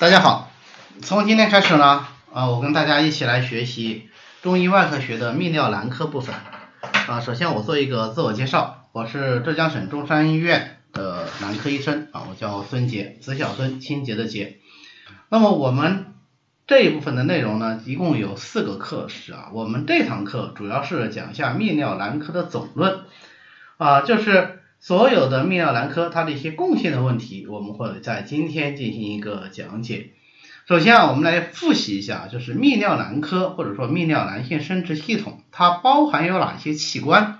大家好，从今天开始呢，啊，我跟大家一起来学习中医外科学的泌尿男科部分。啊，首先我做一个自我介绍，我是浙江省中山医院的男科医生，啊，我叫孙杰，子小孙，清洁的洁。那么我们这一部分的内容呢，一共有四个课时啊，我们这堂课主要是讲一下泌尿男科的总论，啊，就是所有的泌尿男科它的一些共性的问题，我们会在今天进行一个讲解。首先啊，我们来复习一下，就是泌尿男科或者说泌尿男性生殖系统，它包含有哪些器官？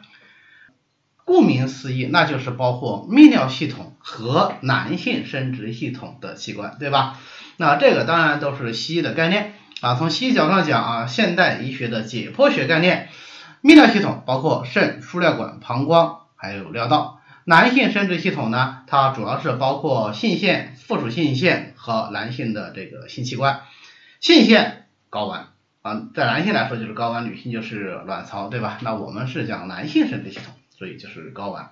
顾名思义，那就是包括泌尿系统和男性生殖系统的器官，对吧？那这个当然都是西医的概念啊。从西医角度上讲啊，现代医学的解剖学概念，泌尿系统包括肾、输尿管、膀胱还有尿道。男性生殖系统呢，它主要是包括性腺、附属性腺和男性的这个性器官。性腺睾丸啊，在男性来说就是睾丸，女性就是卵巢，对吧？那我们是讲男性生殖系统，所以就是睾丸。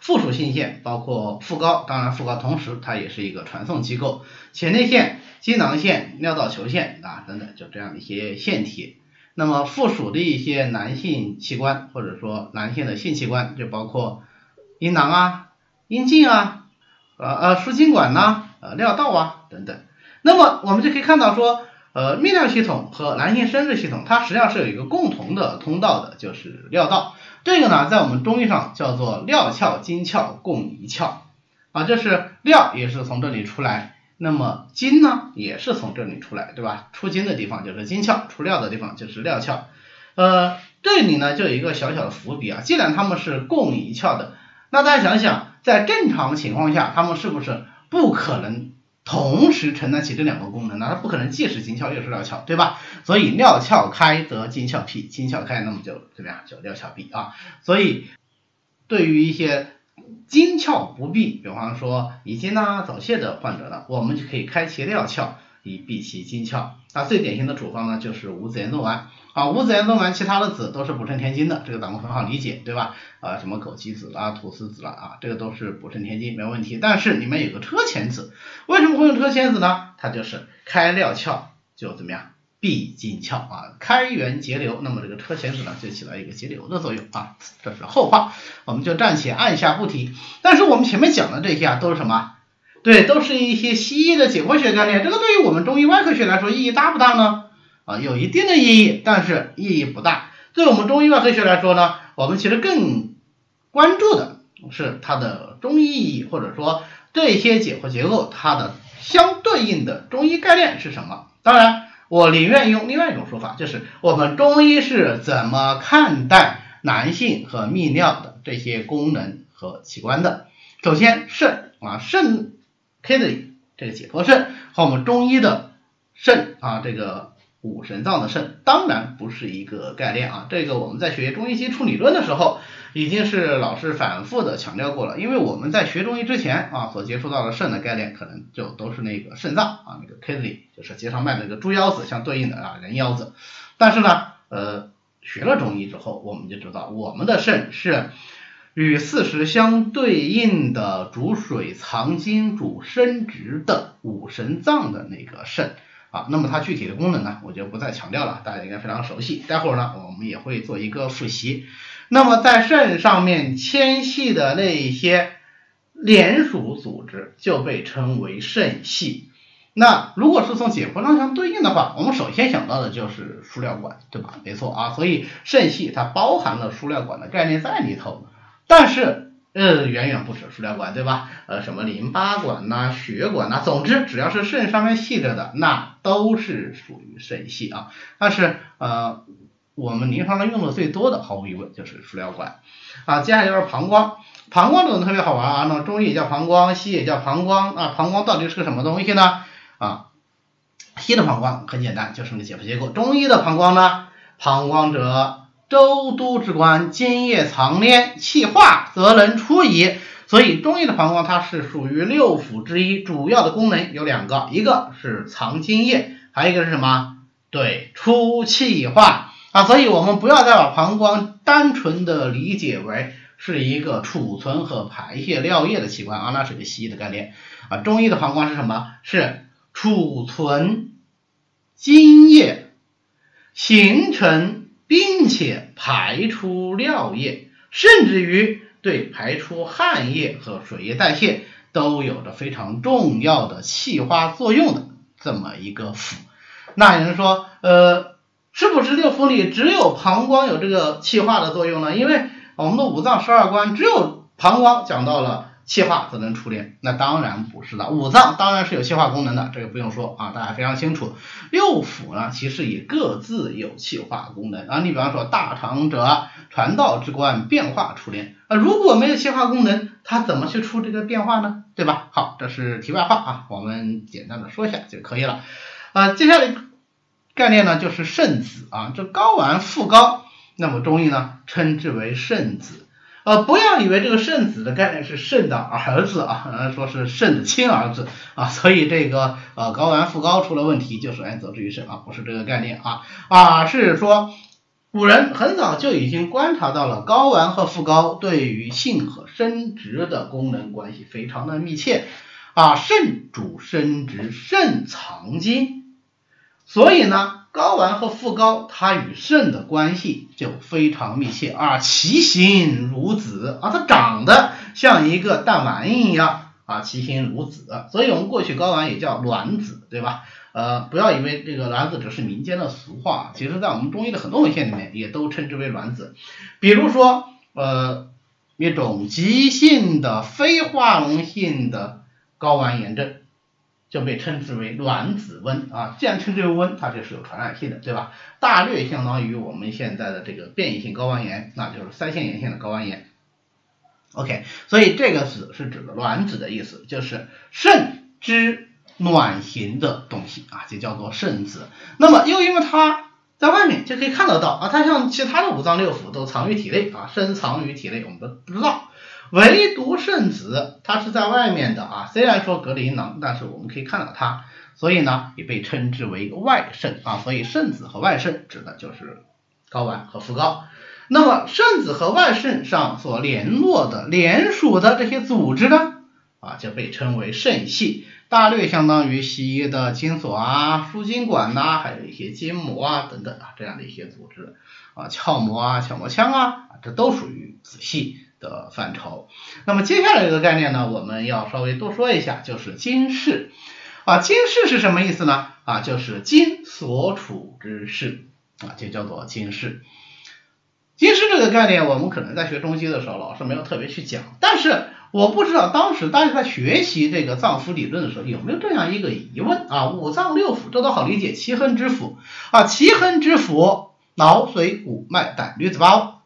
附属性腺包括附睾，当然附睾同时它也是一个传送机构，前列腺、精囊腺、尿道球腺啊等等，就这样的一些腺体。那么附属的一些男性器官或者说男性的性器官就包括。阴囊啊，阴茎啊，呃呃输精管呐，呃尿道啊等等。那么我们就可以看到说，呃泌尿系统和男性生殖系统它实际上是有一个共同的通道的，就是尿道。这个呢在我们中医上叫做尿窍精窍共一窍啊，就是尿也是从这里出来，那么精呢也是从这里出来，对吧？出精的地方就是精窍，出尿的地方就是尿窍。呃这里呢就有一个小小的伏笔啊，既然它们是共一窍的。那大家想想，在正常情况下，他们是不是不可能同时承担起这两个功能呢？它不可能既是精窍又是尿窍，对吧？所以尿窍开则精窍闭，精窍开那么就怎么样？就尿窍闭啊。所以对于一些精窍不闭，比方说遗精啊、早泄的患者呢，我们就可以开其尿窍以闭其精窍。那最典型的处方呢，就是五子盐豆丸。啊，五子衍宗丸，其他的子都是补肾填精的，这个咱们很好理解，对吧？啊，什么枸杞子啦、菟丝子啦，啊，这个都是补肾填精，没问题。但是里面有个车前子，为什么会用车前子呢？它就是开尿窍就怎么样，闭精窍啊，开源节流。那么这个车前子呢，就起到一个节流的作用啊。这是后话，我们就暂且按下不提。但是我们前面讲的这些啊，都是什么？对，都是一些西医的解剖学概念，这个对于我们中医外科学来说意义大不大呢？啊，有一定的意义，但是意义不大。对我们中医外科学来说呢，我们其实更关注的是它的中医意义，或者说这些解剖结构它的相对应的中医概念是什么。当然，我宁愿用另外一种说法，就是我们中医是怎么看待男性和泌尿的这些功能和器官的。首先，肾啊，肾 K 的这个解剖肾和我们中医的肾啊，这个。五神脏的肾当然不是一个概念啊，这个我们在学中医基础理论的时候，已经是老师反复的强调过了。因为我们在学中医之前啊，所接触到的肾的概念，可能就都是那个肾脏啊，那个 kidney 就是结肠脉那个猪腰子相对应的啊人腰子。但是呢，呃，学了中医之后，我们就知道我们的肾是与四时相对应的主水藏精、主生殖的五神脏的那个肾。啊，那么它具体的功能呢，我就不再强调了，大家应该非常熟悉。待会儿呢，我们也会做一个复习。那么在肾上面纤细的那一些连属组织就被称为肾系。那如果是从解剖上相对应的话，我们首先想到的就是输尿管，对吧？没错啊，所以肾系它包含了输尿管的概念在里头，但是。呃，远远不止输尿管，对吧？呃，什么淋巴管呐、血管呐，总之只要是肾上面系着的，那都是属于肾系啊。但是呃，我们临床上用的最多的，毫无疑问就是输尿管啊。接下来就是膀胱，膀胱这种特别好玩啊，那中医也叫膀胱，西医也叫膀胱啊。膀胱到底是个什么东西呢？啊，西医的膀胱很简单，就是个解剖结构。中医的膀胱呢，膀胱者。周都之官，津液藏连，气化则能出矣。所以中医的膀胱它是属于六腑之一，主要的功能有两个，一个是藏津液，还有一个是什么？对，出气化啊。所以我们不要再把膀胱单纯的理解为是一个储存和排泄尿液的器官啊，那是个西医的概念啊。中医的膀胱是什么？是储存津液，形成并且排出尿液，甚至于对排出汗液和水液代谢都有着非常重要的气化作用的这么一个腑。那有人说，呃，是不是六腑里只有膀胱有这个气化的作用呢？因为我们的五脏十二官只有膀胱讲到了。气化则能出炼，那当然不是的。五脏当然是有气化功能的，这个不用说啊，大家非常清楚。六腑呢，其实也各自有气化功能啊。你比方说，大肠者，传道之官，变化出炼啊。如果没有气化功能，它怎么去出这个变化呢？对吧？好，这是题外话啊，我们简单的说一下就可以了啊。接下来概念呢，就是肾子啊，这睾丸附睾，那么中医呢称之为肾子。呃，不要以为这个肾子的概念是肾的儿子啊，说是肾的亲儿子啊，所以这个呃睾丸附睾出了问题，就是哎则之于肾啊，不是这个概念啊，啊是说古人很早就已经观察到了睾丸和附睾对于性和生殖的功能关系非常的密切啊，肾主生殖，肾藏精，所以呢。睾丸和附睾，它与肾的关系就非常密切啊，其形如子啊，它长得像一个弹丸一样啊，其形如子，所以我们过去睾丸也叫卵子，对吧？呃，不要以为这个卵子只是民间的俗话，其实在我们中医的很多文献里面也都称之为卵子，比如说呃一种急性的非化脓性的睾丸炎症。就被称之为卵子温啊，既然称之为温，它就是有传染性的，对吧？大略相当于我们现在的这个变异性睾丸炎，那就是腮腺炎性的睾丸炎。OK，所以这个子是指的卵子的意思，就是肾之卵形的东西啊，就叫做肾子。那么又因为它在外面就可以看得到啊，它像其他的五脏六腑都藏于体内啊，深藏于体内，我们都不知道。唯独肾子，它是在外面的啊，虽然说隔着阴囊，但是我们可以看到它，所以呢也被称之为外肾啊。所以肾子和外肾指的就是睾丸和附睾。那么肾子和外肾上所联络的、连属的这些组织呢，啊就被称为肾系，大略相当于西医的精索啊、输精管呐，还有一些筋膜啊等等啊这样的一些组织啊，鞘膜啊、鞘膜腔啊，这都属于子系。的范畴，那么接下来一个概念呢，我们要稍微多说一下，就是经世啊，经世是什么意思呢？啊，就是经所处之室啊，就叫做经世。经世这个概念，我们可能在学中医的时候，老师没有特别去讲，但是我不知道当时大家在学习这个脏腑理论的时候，有没有这样一个疑问啊？五脏六腑这都好理解，奇恒之腑啊，奇恒之腑，脑髓骨脉胆驴子包。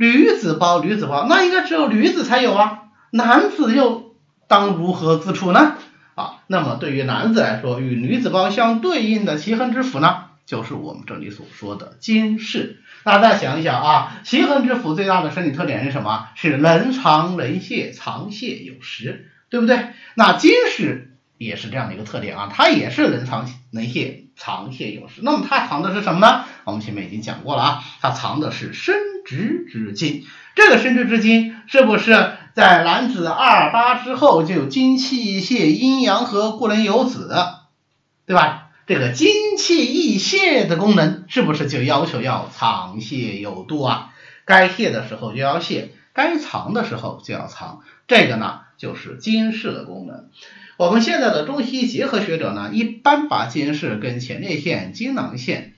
女子包，女子包，那应该只有女子才有啊，男子又当如何自处呢？啊，那么对于男子来说，与女子包相对应的奇恒之腑呢，就是我们这里所说的金室。大家再想一想啊，奇恒之腑最大的生理特点是什么？是能藏能泄，藏泄有时，对不对？那金室也是这样的一个特点啊，它也是能藏能泄，藏泄有时。那么它藏的是什么呢？我们前面已经讲过了啊，它藏的是身。殖之精，这个生殖之精是不是在男子二八之后就有精气泄、阴阳和、故能有子，对吧？这个精气溢泄的功能是不是就要求要藏泄有度啊？该泄的时候就要泄，该藏的时候就要藏，这个呢就是精室的功能。我们现在的中西医结合学者呢，一般把精室跟前列腺、精囊腺，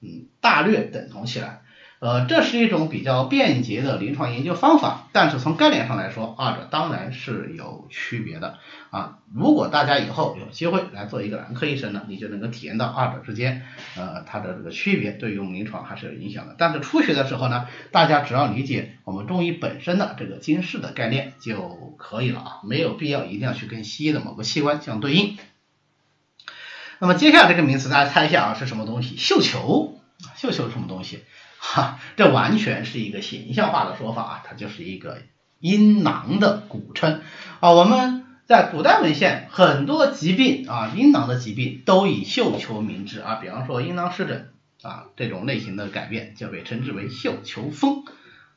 嗯，大略等同起来。呃，这是一种比较便捷的临床研究方法，但是从概念上来说，二者当然是有区别的啊。如果大家以后有机会来做一个男科医生呢，你就能够体验到二者之间呃它的这个区别，对于我们临床还是有影响的。但是初学的时候呢，大家只要理解我们中医本身的这个经世的概念就可以了啊，没有必要一定要去跟西医的某个器官相对应。那么接下来这个名词大家猜一下啊是什么东西？绣球，绣球是什么东西？哈，这完全是一个形象化的说法啊，它就是一个阴囊的古称啊。我们在古代文献很多疾病啊，阴囊的疾病都以绣球名之啊，比方说阴囊湿疹啊这种类型的改变就被称之为绣球风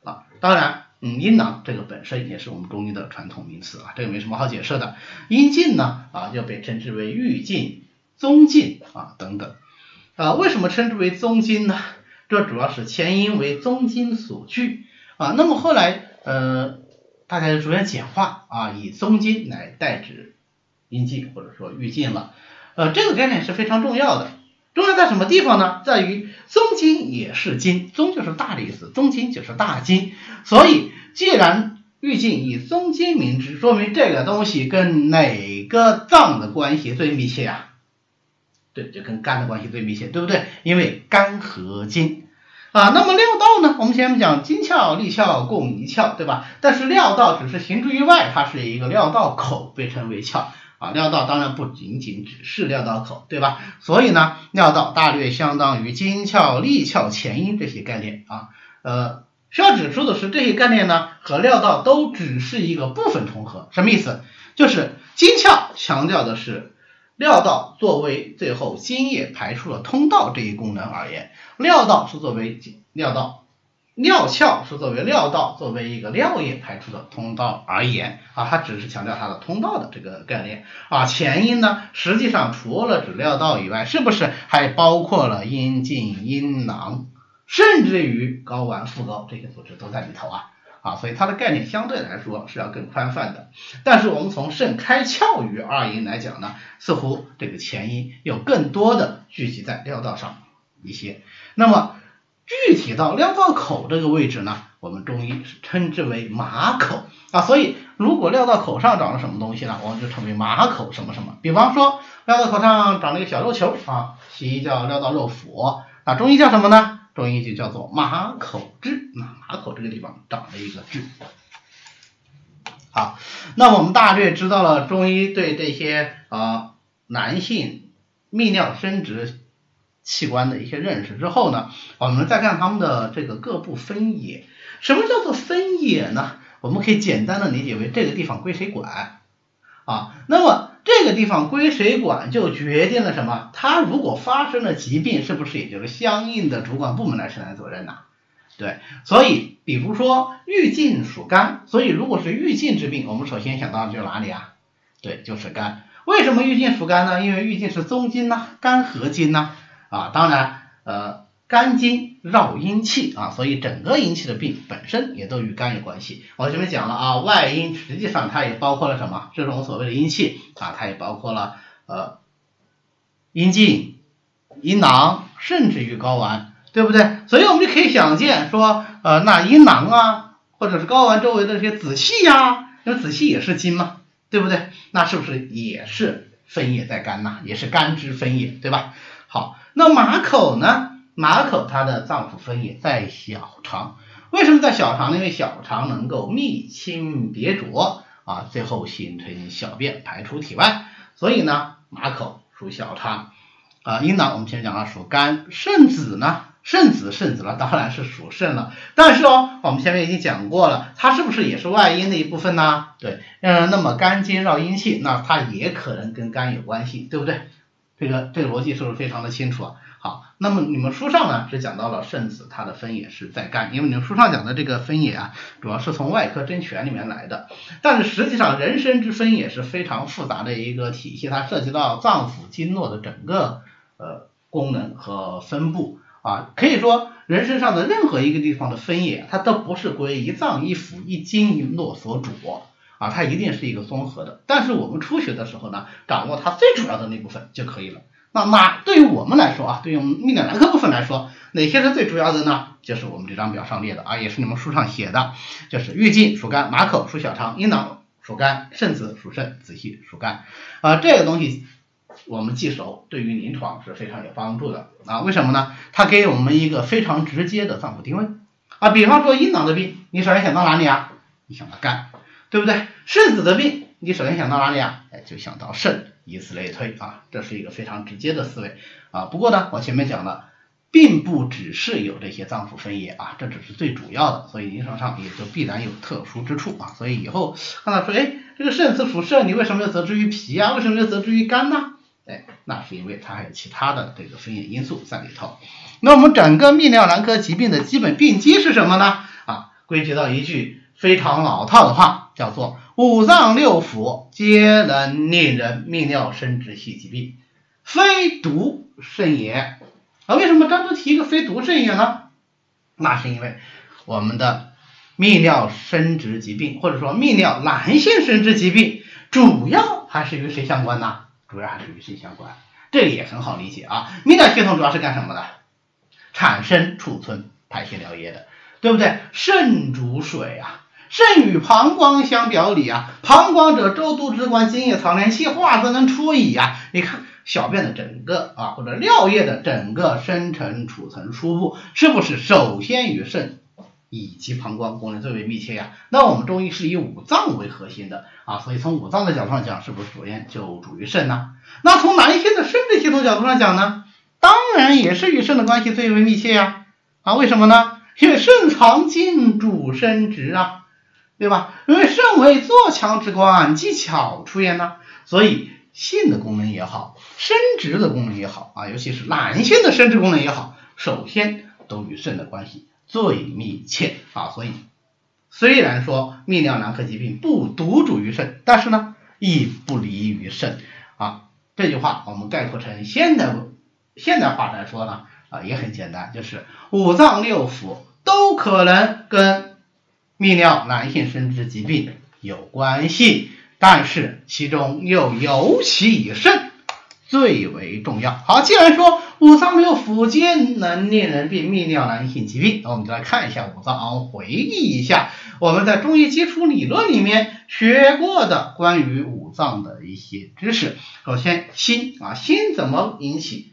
啊。当然嗯，阴囊这个本身也是我们中医的传统名词啊，这个没什么好解释的。阴茎呢啊，就被称之为玉茎、宗茎啊等等啊。为什么称之为宗茎呢？这主要是前因为宗金所聚啊。那么后来呃，大家就逐渐简化啊，以宗金来代指阴茎或者说玉茎了。呃，这个概念是非常重要的。重要在什么地方呢？在于宗金也是金，宗就是大的意思，宗金就是大金。所以，既然玉镜以宗金名之，说明这个东西跟哪个脏的关系最密切呀？对，就跟肝的关系最密切，对不对？因为肝和筋啊。那么尿道呢？我们前面讲金窍、利窍共一窍，对吧？但是尿道只是行之于外，它是一个尿道口，被称为窍。啊，尿道当然不仅仅只是尿道口，对吧？所以呢，尿道大略相当于金窍、利窍、前阴这些概念啊。呃，需要指出的是，这些概念呢和尿道都只是一个部分重合。什么意思？就是金窍强调的是尿道作为最后津液排出的通道这一功能而言，尿道是作为尿道。尿鞘是作为尿道，作为一个尿液排出的通道而言啊，它只是强调它的通道的这个概念啊。前阴呢，实际上除了指尿道以外，是不是还包括了阴茎、阴囊，甚至于睾丸、附睾这些组织都在里头啊啊，所以它的概念相对来说是要更宽泛的。但是我们从肾开窍于二阴来讲呢，似乎这个前阴有更多的聚集在尿道上一些。那么具体到尿道口这个位置呢，我们中医是称之为马口啊，所以如果尿道口上长了什么东西呢，我们就称为马口什么什么。比方说尿道口上长了一个小肉球啊，西医叫尿道肉腐，啊中医叫什么呢？中医就叫做马口痣，那马口这个地方长了一个痣。好，那我们大略知道了中医对这些啊男性泌尿生殖。器官的一些认识之后呢，我们再看他们的这个各部分野。什么叫做分野呢？我们可以简单的理解为这个地方归谁管啊？那么这个地方归谁管，就决定了什么？它如果发生了疾病，是不是也就是相应的主管部门来承担责任呢？对，所以比如说郁禁属肝，所以如果是郁禁之病，我们首先想到的就是哪里啊？对，就是肝。为什么郁禁属肝呢？因为郁禁是宗经呐，肝合经呐。啊，当然，呃，肝经绕阴气啊，所以整个阴气的病本身也都与肝有关系。我前面讲了啊，外阴实际上它也包括了什么？这种所谓的阴气啊，它也包括了呃阴茎、阴囊，甚至于睾丸，对不对？所以我们就可以想见说，呃，那阴囊啊，或者是睾丸周围的这些子气呀，因为子气也是筋嘛，对不对？那是不是也是分液在肝呐？也是肝之分液，对吧？好。那马口呢？马口它的脏腑分野在小肠，为什么在小肠？因为小肠能够密清别浊啊，最后形成小便排出体外，所以呢，马口属小肠啊。阴囊我们前面讲了属肝，肾子呢？肾子肾子了，当然是属肾了。但是哦，我们前面已经讲过了，它是不是也是外阴的一部分呢？对，嗯，那么肝经绕阴气，那它也可能跟肝有关系，对不对？这个这个逻辑是不是非常的清楚啊？好，那么你们书上呢只讲到了肾子，它的分野是在肝，因为你们书上讲的这个分野啊，主要是从外科真诠里面来的。但是实际上人参之分野是非常复杂的一个体系，它涉及到脏腑经络的整个呃功能和分布啊，可以说人身上的任何一个地方的分野，它都不是归一脏一腑一经一络所主。啊，它一定是一个综合的，但是我们初学的时候呢，掌握它最主要的那部分就可以了。那哪对于我们来说啊，对于我们泌尿男科部分来说，哪些是最主要的呢？就是我们这张表上列的啊，也是你们书上写的，就是郁经属肝，马口属小肠，阴囊属肝，肾子属肾，子气属肝。啊，这个东西我们记熟，对于临床是非常有帮助的啊。为什么呢？它给我们一个非常直接的脏腑定位啊。比方说阴囊的病，你首先想到哪里啊？你想到肝。对不对？肾子的病，你首先想到哪里啊？哎，就想到肾，以此类推啊，这是一个非常直接的思维啊。不过呢，我前面讲了，并不只是有这些脏腑分野啊，这只是最主要的，所以临床上也就必然有特殊之处啊。所以以后看到说，哎，这个肾子属肾，你为什么要责之于脾啊？为什么要责之于肝呢？哎，那是因为它还有其他的这个分野因素在里头。那我们整个泌尿男科疾病的基本病机是什么呢？啊，归结到一句。非常老套的话，叫做五脏六腑皆能令人泌尿生殖系疾病，非独肾也。啊，为什么单独提一个非独肾也呢？那是因为我们的泌尿生殖疾病，或者说泌尿男性生殖疾病，主要还是与谁相关呢？主要还是与肾相关。这个也很好理解啊。泌尿系统主要是干什么的？产生、储存、排泄尿液的，对不对？肾主水啊。肾与膀胱相表里啊，膀胱者周督之官，津液藏连，气化则能出矣啊。你看小便的整个啊，或者尿液的整个生成、储存、输布，是不是首先与肾以及膀胱功能最为密切呀？那我们中医是以五脏为核心的啊，所以从五脏的角度上讲，是不是首先就主于肾呢？那从男性的生殖系统角度上讲呢，当然也是与肾的关系最为密切呀。啊，为什么呢？因为肾藏精，主生殖啊。对吧？因为肾为做强之官，技巧出焉呢，所以性的功能也好，生殖的功能也好啊，尤其是男性的生殖功能也好，首先都与肾的关系最密切啊。所以虽然说泌尿男科疾病不独主于肾，但是呢，亦不离于肾啊。这句话我们概括成现代现代话来说呢啊，也很简单，就是五脏六腑都可能跟。泌尿男性生殖疾病有关系，但是其中又尤其以肾最为重要。好，既然说五脏没有腑皆能令人病泌尿男性疾病，那我们就来看一下五脏，回忆一下我们在中医基础理论里面学过的关于五脏的一些知识。首先，心啊，心怎么引起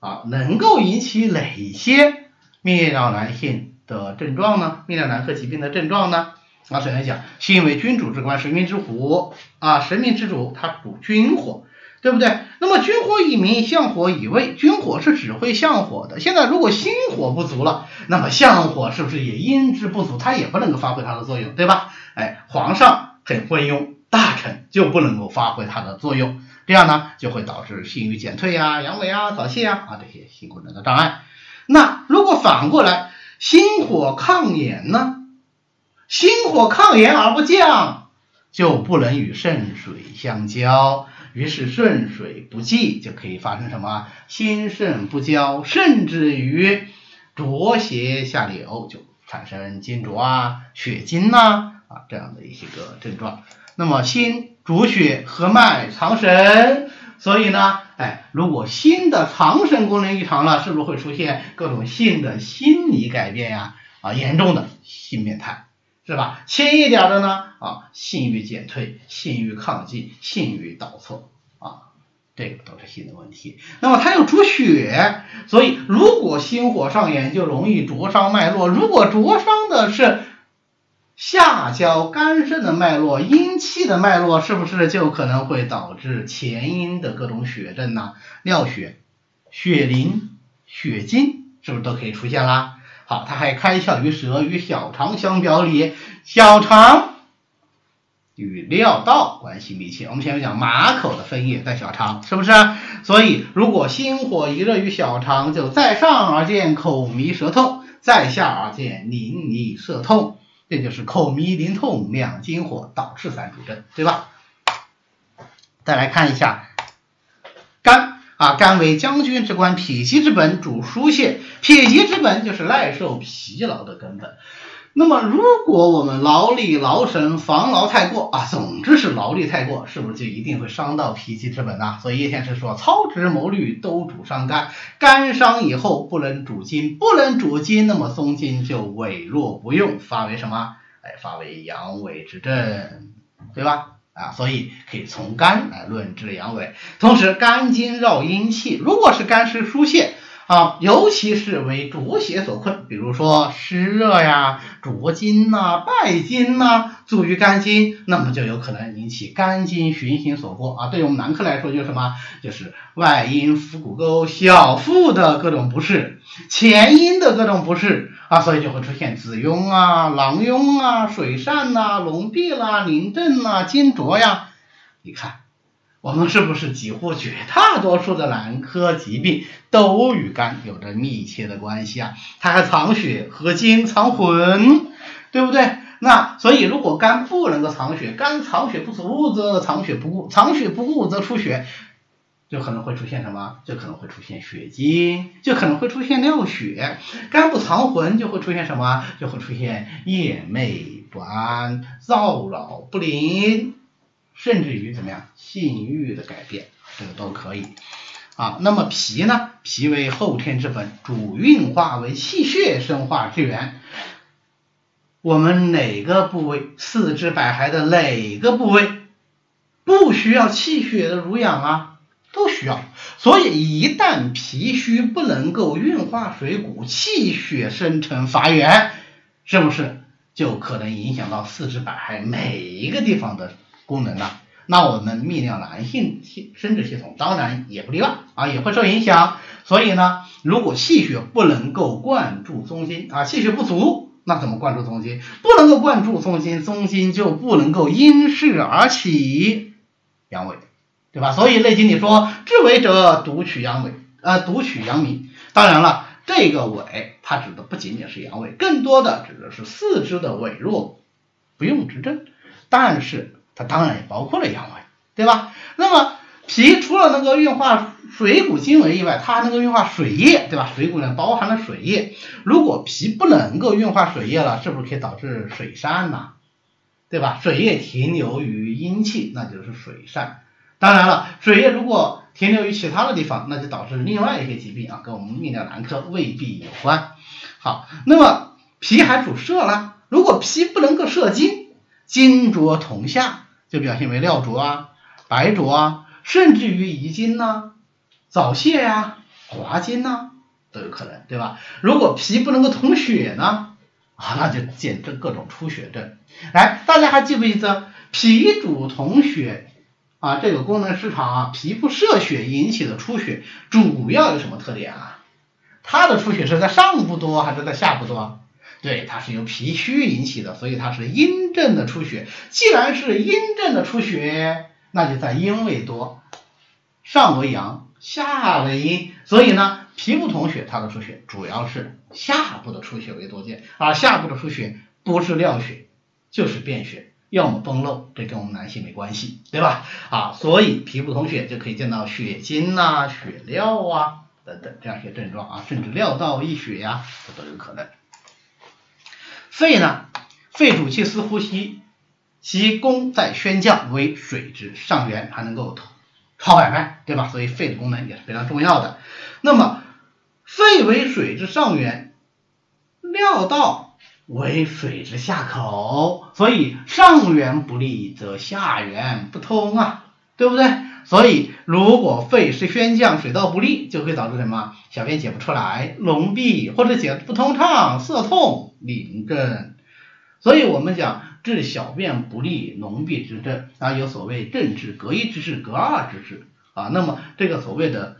啊？能够引起哪些泌尿男性？的症状呢？泌尿男科疾病的症状呢？啊，首先讲，心为君主之官，神明之虎啊，神明之主，它主君火，对不对？那么君火以明，相火以卫，君火是指挥相火的。现在如果心火不足了，那么相火是不是也因之不足？它也不能够发挥它的作用，对吧？哎，皇上很昏庸，大臣就不能够发挥它的作用，这样呢就会导致性欲减退呀、阳痿啊、早泄啊啊这些性功能的障碍。那如果反过来，心火抗炎呢？心火抗炎而不降，就不能与肾水相交，于是肾水不济，就可以发生什么心肾不交，甚至于浊邪下流，就产生金浊啊、血精呐啊这样的一些个症状。那么心主血和脉藏神。所以呢，哎，如果心的藏神功能异常了，是不是会出现各种性的心理改变呀？啊，严重的性变态是吧？轻一点的呢，啊，性欲减退、性欲亢进、性欲倒错啊，这个都是性的问题。那么它又主血，所以如果心火上炎，就容易灼伤脉络。如果灼伤的是。下焦肝肾的脉络，阴气的脉络，是不是就可能会导致前阴的各种血症呢？尿血、血淋、血精，是不是都可以出现啦？好，它还开窍于舌，与小肠相表里，小肠与尿道关系密切。我们前面讲马口的分液在小肠，是不是？所以如果心火一热于小肠，就在上而见口迷舌痛，在下而见淋漓涩痛。这就是口迷淋痛两金火导致三主症，对吧？再来看一下肝啊，肝为将军之官，脾气之本，主疏泄。脾气之本就是耐受疲劳的根本。那么，如果我们劳力劳神、防劳太过啊，总之是劳力太过，是不是就一定会伤到脾气之本呢？所以叶先生说，操之谋虑都主伤肝，肝伤以后不能主筋，不能主筋，那么松筋就痿弱不用，发为什么？哎，发为阳痿之症，对吧？啊，所以可以从肝来论治阳痿。同时，肝经绕阴气，如果是肝湿疏泄。啊，尤其是为浊邪所困，比如说湿热呀、浊津呐、败津呐，阻于肝经，那么就有可能引起肝经循行所过啊。对于我们男科来说，就是什么？就是外阴腹股沟、小腹的各种不适，前阴的各种不适啊，所以就会出现子痈啊、囊痈啊、水疝呐、痨闭啦、淋症呐、金浊呀，你看。我们是不是几乎绝大多数的男科疾病都与肝有着密切的关系啊？它还藏血和精藏魂，对不对？那所以如果肝不能够藏血，肝藏血不足则藏血不固，藏血不固则出血，就可能会出现什么？就可能会出现血精，就可能会出现尿血。肝不藏魂就会出现什么？就会出现夜寐不安、躁扰不宁，甚至于怎么样性欲的改变，这个都可以。啊，那么脾呢？脾为后天之本，主运化为气血生化之源。我们哪个部位，四肢百骸的哪个部位不需要气血的濡养啊？都需要。所以一旦脾虚不能够运化水谷，气血生成发源，是不是就可能影响到四肢百骸每一个地方的功能呢？那我们泌尿男性系生殖系统当然也不例外啊，也会受影响。所以呢，如果气血不能够灌注中心啊，气血不足，那怎么灌注中心？不能够灌注中心，中心就不能够因势而起阳痿，对吧？所以《内经》里说，治痿者独取阳痿，呃，独取阳明。当然了，这个痿它指的不仅仅是阳痿，更多的指的是四肢的痿弱，不用执症。但是它当然也包括了阳痿，对吧？那么脾除了能够运化水谷精微以外，它还能够运化水液，对吧？水谷呢包含了水液，如果脾不能够运化水液了，是不是可以导致水疝呢？对吧？水液停留于阴气，那就是水疝。当然了，水液如果停留于其他的地方，那就导致另外一些疾病啊，跟我们泌尿男科未必有关。好，那么脾还主摄了，如果脾不能够摄精，精浊同下。就表现为尿浊啊、白浊啊，甚至于遗精呐、早泄呀、滑精呐都有可能，对吧？如果脾不能够通血呢，啊，那就见证各种出血症。来，大家还记不记得脾主统血啊？这个功能失常啊，脾不摄血引起的出血，主要有什么特点啊？它的出血是在上部多还是在下部多？对，它是由脾虚引起的，所以它是阴症的出血。既然是阴症的出血，那就在阴位多，上为阳，下为阴，所以呢，脾不统血，它的出血主要是下部的出血为多见，而下部的出血不是尿血就是便血，要么崩漏，这跟我们男性没关系，对吧？啊，所以脾不统血就可以见到血精啊、血尿啊等等这样一些症状啊，甚至尿道溢血呀，这都有可能。肺呢？肺主气司呼吸，其功在宣降，为水之上源，还能够超百脉，对吧？所以肺的功能也是非常重要的。那么肺为水之上源，尿道为水之下口，所以上源不利则下源不通啊，对不对？所以如果肺是宣降，水道不利，就会导致什么？小便解不出来，脓闭或者解不通畅，涩痛淋症。所以我们讲治小便不利、脓闭之症啊，有所谓正治、隔一之治、隔二之治啊。那么这个所谓的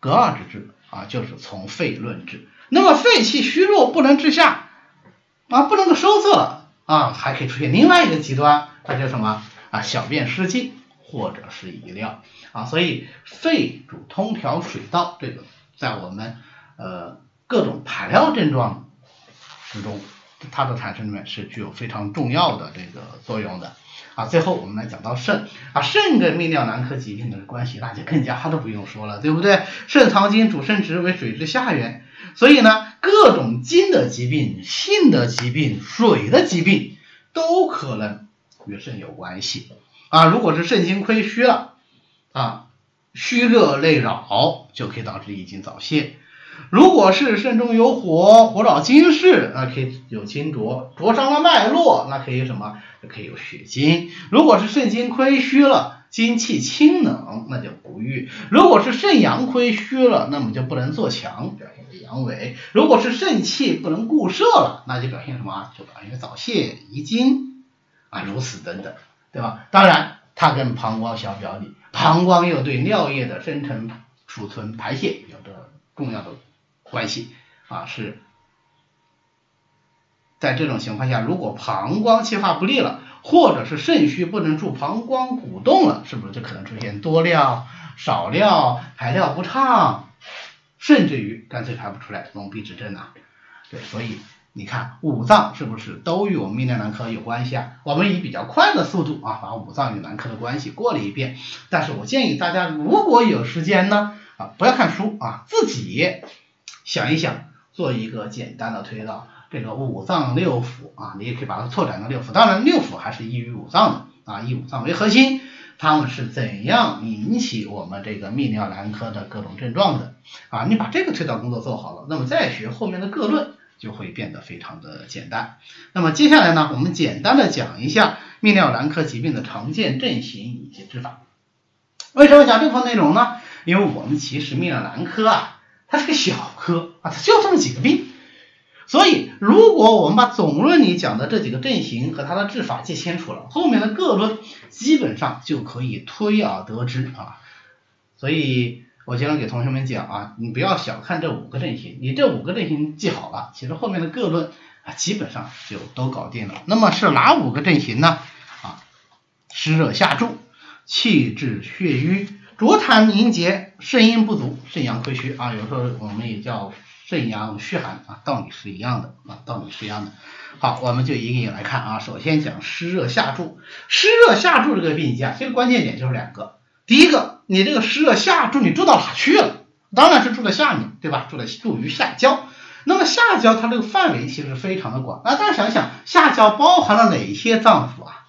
隔二之治啊，就是从肺论治。那么肺气虚弱不能治下啊，不能够收涩啊，还可以出现另外一个极端，那叫什么啊？小便失禁或者是遗尿啊。所以肺主通调水道，这个。在我们呃各种排尿症状之中，它的产生里面是具有非常重要的这个作用的啊。最后我们来讲到肾啊，肾跟泌尿男科疾病的关系那就更加都不用说了，对不对？肾藏精主生殖为水之下源，所以呢各种精的疾病、性的疾病、水的疾病都可能与肾有关系啊。如果是肾精亏虚了啊。虚热内扰就可以导致遗精早泄。如果是肾中有火，火扰精室，那可以有精浊，灼伤了脉络，那可以什么？可以有血精。如果是肾精亏虚了，精气清冷，那就不育。如果是肾阳亏虚了，那么就不能做强，表现为阳痿。如果是肾气不能固摄了，那就表现什么？就表现早泄、遗精啊，如此等等，对吧？当然，它跟膀胱小表里。膀胱又对尿液的生成、储存、排泄有着重要的关系啊，是在这种情况下，如果膀胱气化不利了，或者是肾虚不能助膀胱鼓动了，是不是就可能出现多尿、少尿、排尿不畅，甚至于干脆排不出来，脓闭之症呢？对，所以你看五脏是不是都与我们泌尿男科有关系啊？我们以比较快的速度啊，把五脏与男科的关系过了一遍。但是我建议大家如果有时间呢，啊，不要看书啊，自己想一想，做一个简单的推导。这个五脏六腑啊，你也可以把它拓展到六腑。当然，六腑还是依于五脏的啊，以五脏为核心，它们是怎样引起我们这个泌尿男科的各种症状的啊？你把这个推导工作做好了，那么再学后面的各论就会变得非常的简单。那么接下来呢，我们简单的讲一下泌尿男科疾病的常见症型以及治法。为什么讲这块内容呢？因为我们其实泌尿男科啊，它是个小科啊，它就这么几个病。所以，如果我们把总论里讲的这几个阵型和它的治法记清楚了，后面的各论基本上就可以推而得知啊。所以我经常给同学们讲啊，你不要小看这五个阵型，你这五个阵型记好了，其实后面的各论啊基本上就都搞定了。那么是哪五个阵型呢？啊，湿热下注、气滞血瘀、浊痰凝结、肾阴不足、肾阳亏虚啊，有时候我们也叫。肾阳虚寒啊，道理是一样的啊，道理是一样的。好，我们就一个一个来看啊。首先讲湿热下注，湿热下注这个病机啊，其实关键点就是两个。第一个，你这个湿热下注，你注到哪去了？当然是注在下面，对吧？注在注于下焦。那么下焦它这个范围其实非常的广。那大家想想，下焦包含了哪些脏腑啊？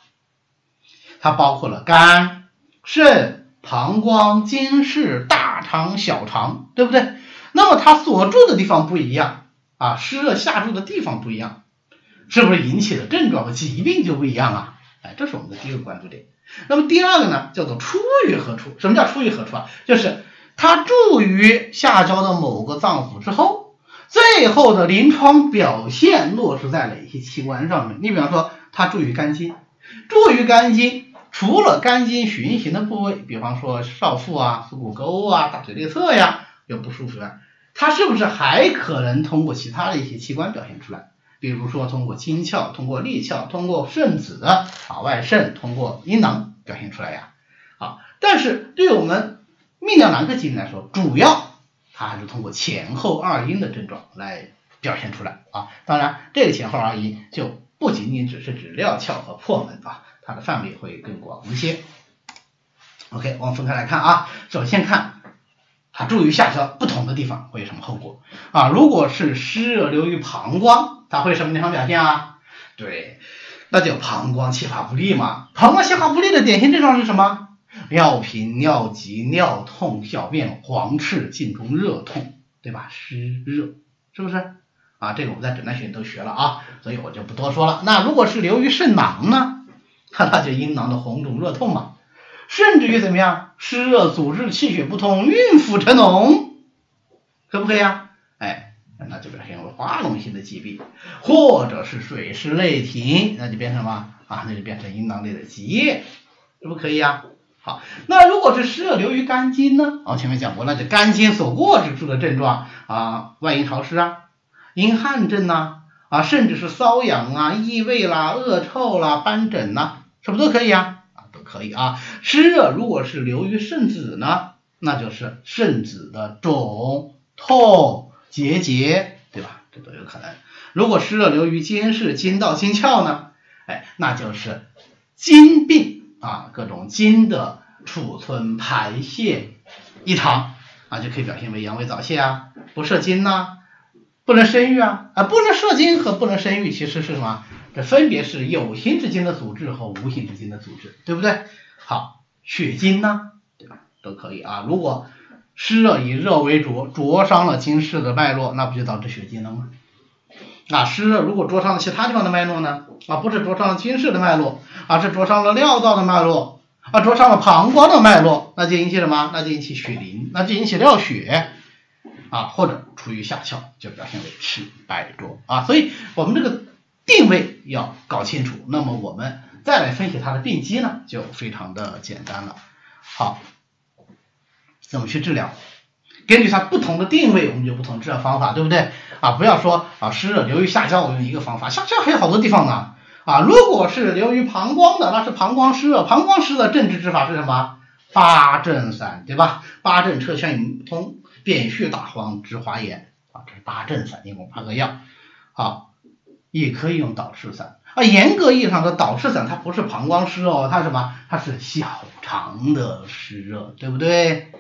它包括了肝、肾、膀胱、经室、大肠、小肠，对不对？那么它所住的地方不一样啊，湿热下注的地方不一样，是不是引起的症状和疾病就不一样啊？哎，这是我们的第一个关注点。那么第二个呢，叫做出于何处？什么叫出于何处啊？就是它注于下焦的某个脏腑之后，最后的临床表现落实在哪些器官上面？你比方说，它注于肝经，注于肝经，除了肝经循行的部位，比方说少腹啊、腹股沟啊、大腿内侧呀，有不舒服啊。它是不是还可能通过其他的一些器官表现出来？比如说通过精窍、通过利窍、通过肾子啊外肾、通过阴囊表现出来呀？啊，但是对我们泌尿男科疾病来说，主要它还是通过前后二阴的症状来表现出来啊。当然，这个前后二阴就不仅仅只是指尿窍和破门啊，它的范围会更广一些。OK，我们分开来看啊，首先看。它注于下焦不同的地方会有什么后果啊？如果是湿热流于膀胱，它会什么地方表现啊？对，那就膀胱气化不利嘛。膀胱气化不利的典型症状是什么？尿频、尿急、尿痛、小便黄赤、颈中热痛，对吧？湿热是不是？啊，这个我们在诊断学都学了啊，所以我就不多说了。那如果是流于肾囊呢？那就阴囊的红肿热痛嘛。甚至于怎么样，湿热阻滞，气血不通，孕妇成脓，可不可以啊？哎，那就表现为化脓性的疾病，或者是水湿内停，那就变成什么啊？那就变成阴囊内的积液，可不可以啊？好，那如果是湿热流于肝经呢？哦，前面讲过，那就肝经所过之处的症状啊，外阴潮湿啊，阴汗症呐，啊，甚至是瘙痒啊、异味啦、恶臭啦、斑疹呐，是不是都可以啊？啊，都可以啊，湿热如果是流于肾子呢，那就是肾子的肿、痛、结节，对吧？都有可能。如果湿热流于经室、经道、经窍呢，哎，那就是筋病啊，各种筋的储存、排泄异常啊，就可以表现为阳痿早泄啊，不射精呐，不能生育啊，啊，不能射精和不能生育其实是什么？这分别是有形之间的组织和无形之间的组织，对不对？好，血精呢，对吧？都可以啊。如果湿热以热为灼，灼伤了经室的脉络，那不就导致血积了吗？啊，湿热如果灼伤了其他地方的脉络呢？啊，不是灼伤了经室的脉络，而是灼伤了尿道的脉络，啊，灼伤了膀胱的脉络，那就引起什么？那就引起血淋，那就引起尿血啊，或者处于下窍，就表现为赤白浊啊。所以我们这个。定位要搞清楚，那么我们再来分析它的病机呢，就非常的简单了。好，怎么去治疗？根据它不同的定位，我们就不同治疗方法，对不对？啊，不要说啊湿热流于下焦，我用一个方法，下焦还有好多地方呢。啊，如果是流于膀胱的，那是膀胱湿热，膀胱湿的正治治法是什么？八正散，对吧？八正车旋运通，扁蓄大黄，治华炎啊，这是八正散，一共八个药。好。也可以用导赤散啊。严格意义上的导赤散，它不是膀胱湿热，它是什么？它是小肠的湿热，对不对？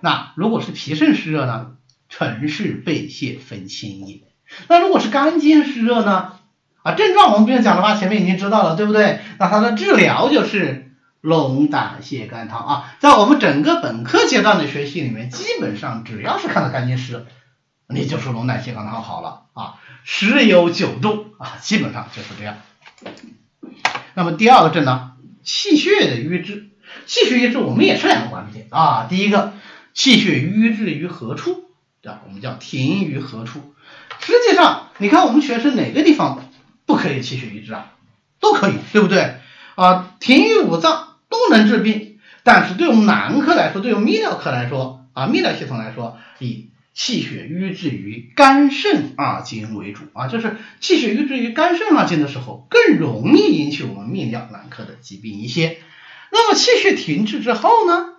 那如果是脾肾湿热呢？陈氏背泻分清也。那如果是肝经湿热呢？啊，症状我们不用讲了吧？前面已经知道了，对不对？那它的治疗就是龙胆泻肝汤啊。在我们整个本科阶段的学习里面，基本上只要是看到肝经湿，你就说龙胆泻肝汤好了啊。十有九中啊，基本上就是这样。那么第二个症呢，气血的瘀滞。气血瘀滞我们也是两个关注点啊。第一个，气血瘀滞于何处？对吧？我们叫停于何处？实际上，你看我们全身哪个地方不可以气血瘀滞啊？都可以，对不对？啊，停于五脏都能治病，但是对我们男科来说，对我们泌尿科来说啊，泌尿系统来说，以气血瘀滞于肝肾二经为主啊，就是气血瘀滞于肝肾二经的时候，更容易引起我们泌尿男科的疾病一些。那么气血停滞之后呢，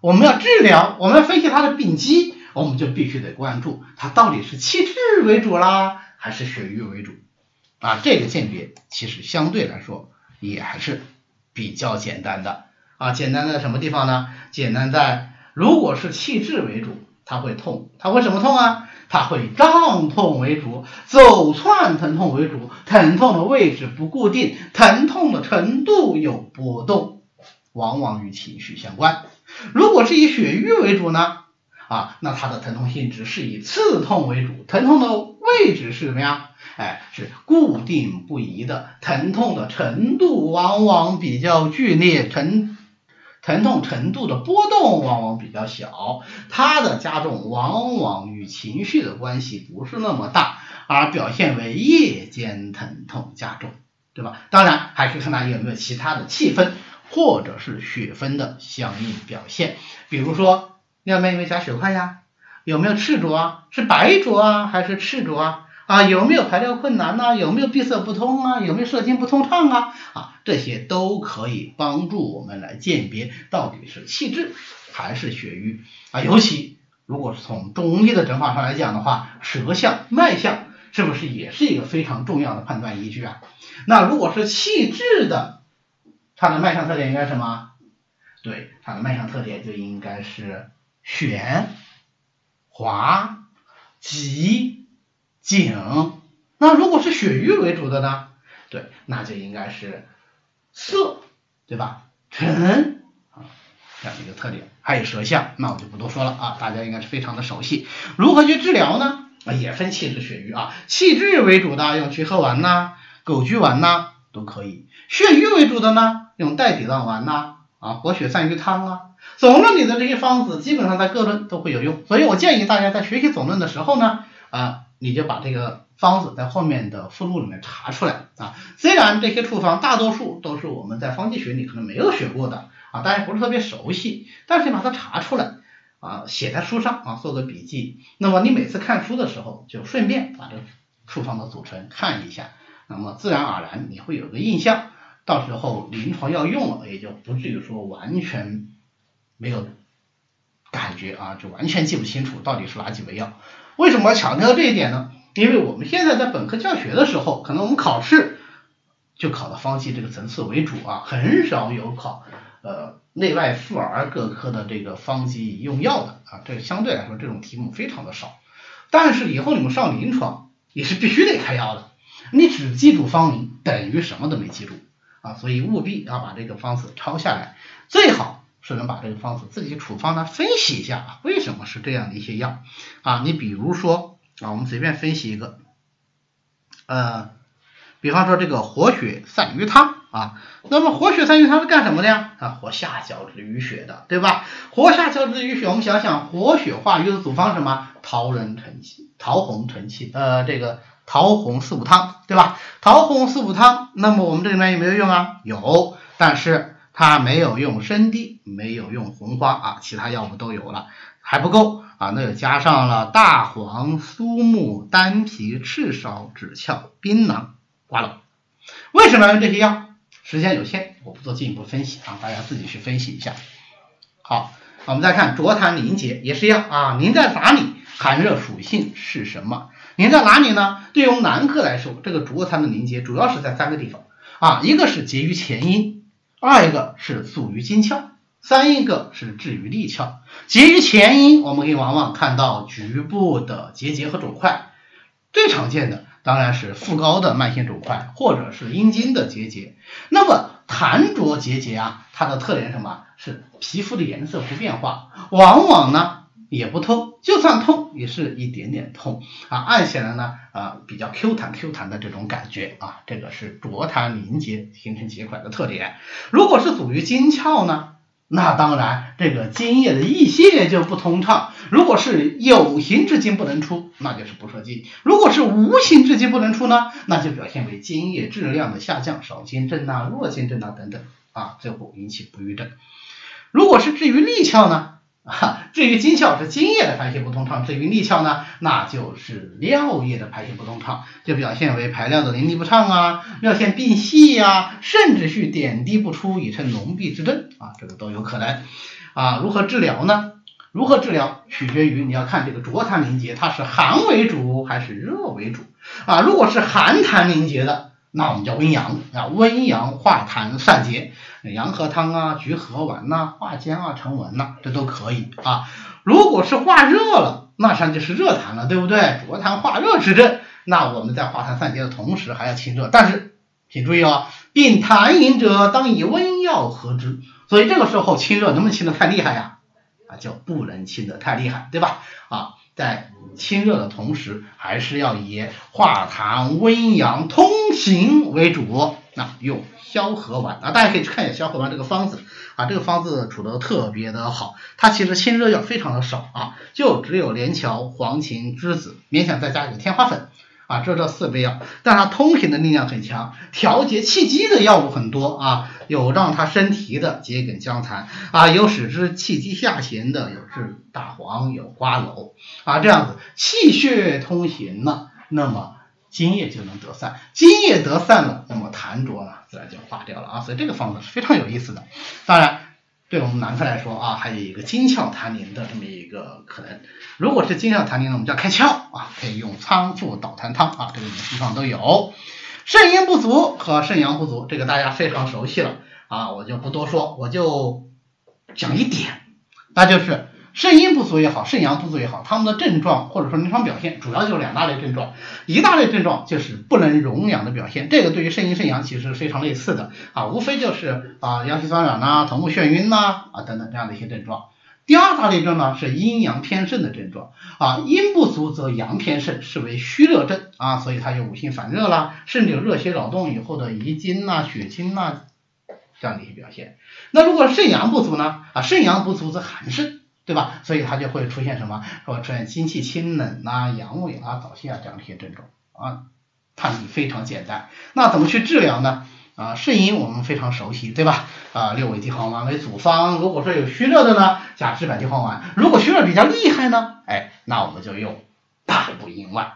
我们要治疗，我们要分析它的病机。我们就必须得关注它到底是气滞为主啦，还是血瘀为主啊？这个鉴别其实相对来说也还是比较简单的啊。简单在什么地方呢？简单在如果是气滞为主，它会痛，它会什么痛啊？它会胀痛为主，走窜疼痛为主，疼痛的位置不固定，疼痛的程度有波动，往往与情绪相关。如果是以血瘀为主呢？啊，那它的疼痛性质是以刺痛为主，疼痛的位置是什么呀？哎，是固定不移的，疼痛的程度往往比较剧烈，疼疼痛程度的波动往往比较小，它的加重往往与情绪的关系不是那么大，而表现为夜间疼痛加重，对吧？当然还是看它有没有其他的气分或者是血分的相应表现，比如说。尿面有没有加血块呀？有没有赤浊啊？是白浊啊还是赤浊啊？啊有没有排尿困难呢？有没有闭塞不通啊？有没有射精不通畅啊？啊这些都可以帮助我们来鉴别到底是气滞还是血瘀啊。尤其如果是从中医的诊法上来讲的话，舌象、脉象是不是也是一个非常重要的判断依据啊？那如果是气滞的，它的脉象特点应该是什么？对，它的脉象特点就应该是。弦、滑、急、紧，那如果是血瘀为主的呢？对，那就应该是涩，对吧？沉啊，这样一个特点。还有舌象，那我就不多说了啊，大家应该是非常的熟悉。如何去治疗呢？啊，也分气滞、血瘀啊。气滞为主的用曲合丸呐、枸杞丸呐都可以；血瘀为主的呢，用带底浪丸呐、啊活血散瘀汤啊。总论里的这些方子基本上在各论都会有用，所以我建议大家在学习总论的时候呢，啊，你就把这个方子在后面的附录里面查出来啊。虽然这些处方大多数都是我们在方剂学里可能没有学过的啊，大家不是特别熟悉，但是把它查出来啊，写在书上啊，做个笔记。那么你每次看书的时候，就顺便把这处方的组成看一下，那么自然而然你会有个印象，到时候临床要用了，也就不至于说完全。没有感觉啊，就完全记不清楚到底是哪几味药。为什么要强调这一点呢？因为我们现在在本科教学的时候，可能我们考试就考的方剂这个层次为主啊，很少有考呃内外妇儿各科的这个方剂用药的啊，这相对来说这种题目非常的少。但是以后你们上临床也是必须得开药的，你只记住方名等于什么都没记住啊，所以务必要把这个方子抄下来，最好。是能把这个方子自己处方呢分析一下啊，为什么是这样的一些药啊？你比如说啊，我们随便分析一个，呃，比方说这个活血散瘀汤啊，那么活血散瘀汤是干什么的呀？啊，活下焦之淤血的，对吧？活下焦之淤血，我们想想活血化瘀的组方什么？桃仁承气、桃红承气，呃，这个桃红四物汤，对吧？桃红四物汤，那么我们这里面有没有用啊？有，但是。它没有用生地，没有用红花啊，其他药物都有了，还不够啊，那就加上了大黄、苏木、丹皮、赤芍、枳壳、槟榔、瓜蒌。为什么要用这些药？时间有限，我不做进一步分析啊，大家自己去分析一下。好，我们再看浊痰凝结也是一样啊，凝在哪里？寒热属性是什么？凝在哪里呢？对于男科来说，这个浊痰的凝结主要是在三个地方啊，一个是结于前阴，二一个是阻于经窍，三一个是至于利窍。结于前阴，我们可以往往看到局部的结节和肿块，最常见的当然是腹高的慢性肿块，或者是阴茎的结节。那么痰浊结节啊，它的特点什么？是皮肤的颜色不变化，往往呢。也不痛，就算痛也是一点点痛啊，按起来呢啊比较 Q 弹 Q 弹的这种感觉啊，这个是浊痰凝结形成结块的特点。如果是阻于经窍呢，那当然这个津液的溢泄就不通畅。如果是有形之津不能出，那就是不射精；如果是无形之津不能出呢，那就表现为津液质量的下降，少精症啊、弱精症啊等等啊，最后引起不育症。如果是至于利窍呢？啊，至于精窍是津液的排泄不通畅，至于利窍呢，那就是尿液的排泄不通畅，就表现为排尿的淋漓不畅啊，尿线变细呀，甚至是点滴不出，以成脓闭之症啊，这个都有可能啊。如何治疗呢？如何治疗取决于你要看这个浊痰凝结，它是寒为主还是热为主啊？如果是寒痰凝结的。那我们叫温阳啊，温阳化痰散结，阳和汤啊，菊和丸呐，化坚啊，成文呐，这都可以啊。如果是化热了，那上就是热痰了，对不对？浊痰化热之症，那我们在化痰散结的同时还要清热，但是请注意哦，病痰饮者当以温药和之。所以这个时候清热能不能清得太厉害呀？啊，就不能清得太厉害，对吧？啊。在清热的同时，还是要以化痰温阳通行为主。那用消和丸。啊，大家可以去看一下消和丸这个方子。啊，这个方子处的特别的好。它其实清热药非常的少啊，就只有连翘、黄芩、栀子，勉强再加一个天花粉。啊，这这四味药，但它通行的力量很强，调节气机的药物很多啊，有让它生提的桔梗姜蚕啊，有使之气机下行的，有治大黄，有瓜蒌啊，这样子气血通行了，那么津液就能得散，津液得散了，那么痰浊呢自然就化掉了啊，所以这个方子是非常有意思的，当然。对我们男科来说啊，还有一个经窍痰凝的这么一个可能。如果是经窍痰凝呢，我们叫开窍啊，可以用仓附导痰汤啊，这个饮食上都有。肾阴不足和肾阳不足，这个大家非常熟悉了啊，我就不多说，我就讲一点，那就是。肾阴不足也好，肾阳不足也好，他们的症状或者说临床表现主要就是两大类症状，一大类症状就是不能溶养的表现，这个对于肾阴肾阳其实非常类似的啊，无非就是啊阳虚酸软呐、头目眩晕呐啊等等这样的一些症状。第二大类症呢是阴阳偏盛的症状啊，阴不足则阳偏盛，视为虚热症啊，所以它有五行反热啦，甚至有热血扰动以后的遗精呐、血精呐这样的一些表现。那如果肾阳不足呢啊，肾阳不足则寒盛。对吧？所以它就会出现什么？说出现心气清冷啊、阳痿啊、早泄啊这样的一些症状啊。判定非常简单。那怎么去治疗呢？啊，肾阴我们非常熟悉，对吧？啊，六味地黄丸为主方。如果说有虚热的呢，加知柏地黄丸。如果虚热比较厉害呢，哎，那我们就用大补阴丸。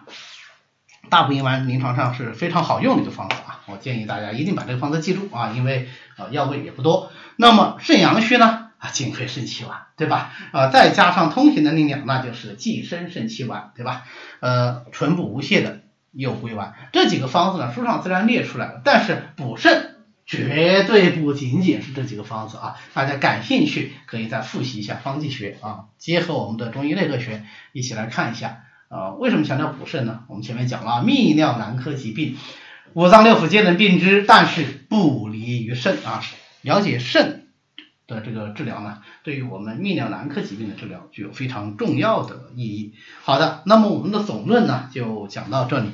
大补阴丸临床上是非常好用的一个方法啊，我建议大家一定把这个方子记住啊，因为啊药味也不多。那么肾阳虚呢？啊，金匮肾气丸，对吧？啊，再加上通行的力量，那就是济生肾气丸，对吧？呃，纯补无泻的右归丸，这几个方子呢，书上自然列出来了。但是补肾绝对不仅仅是这几个方子啊，大家感兴趣可以再复习一下方剂学啊，结合我们的中医内科学一起来看一下啊。为什么强调补肾呢？我们前面讲了，泌尿男科疾病，五脏六腑皆能病之，但是不离于肾啊。了解肾。的这个治疗呢，对于我们泌尿男科疾病的治疗具有非常重要的意义。好的，那么我们的总论呢就讲到这里。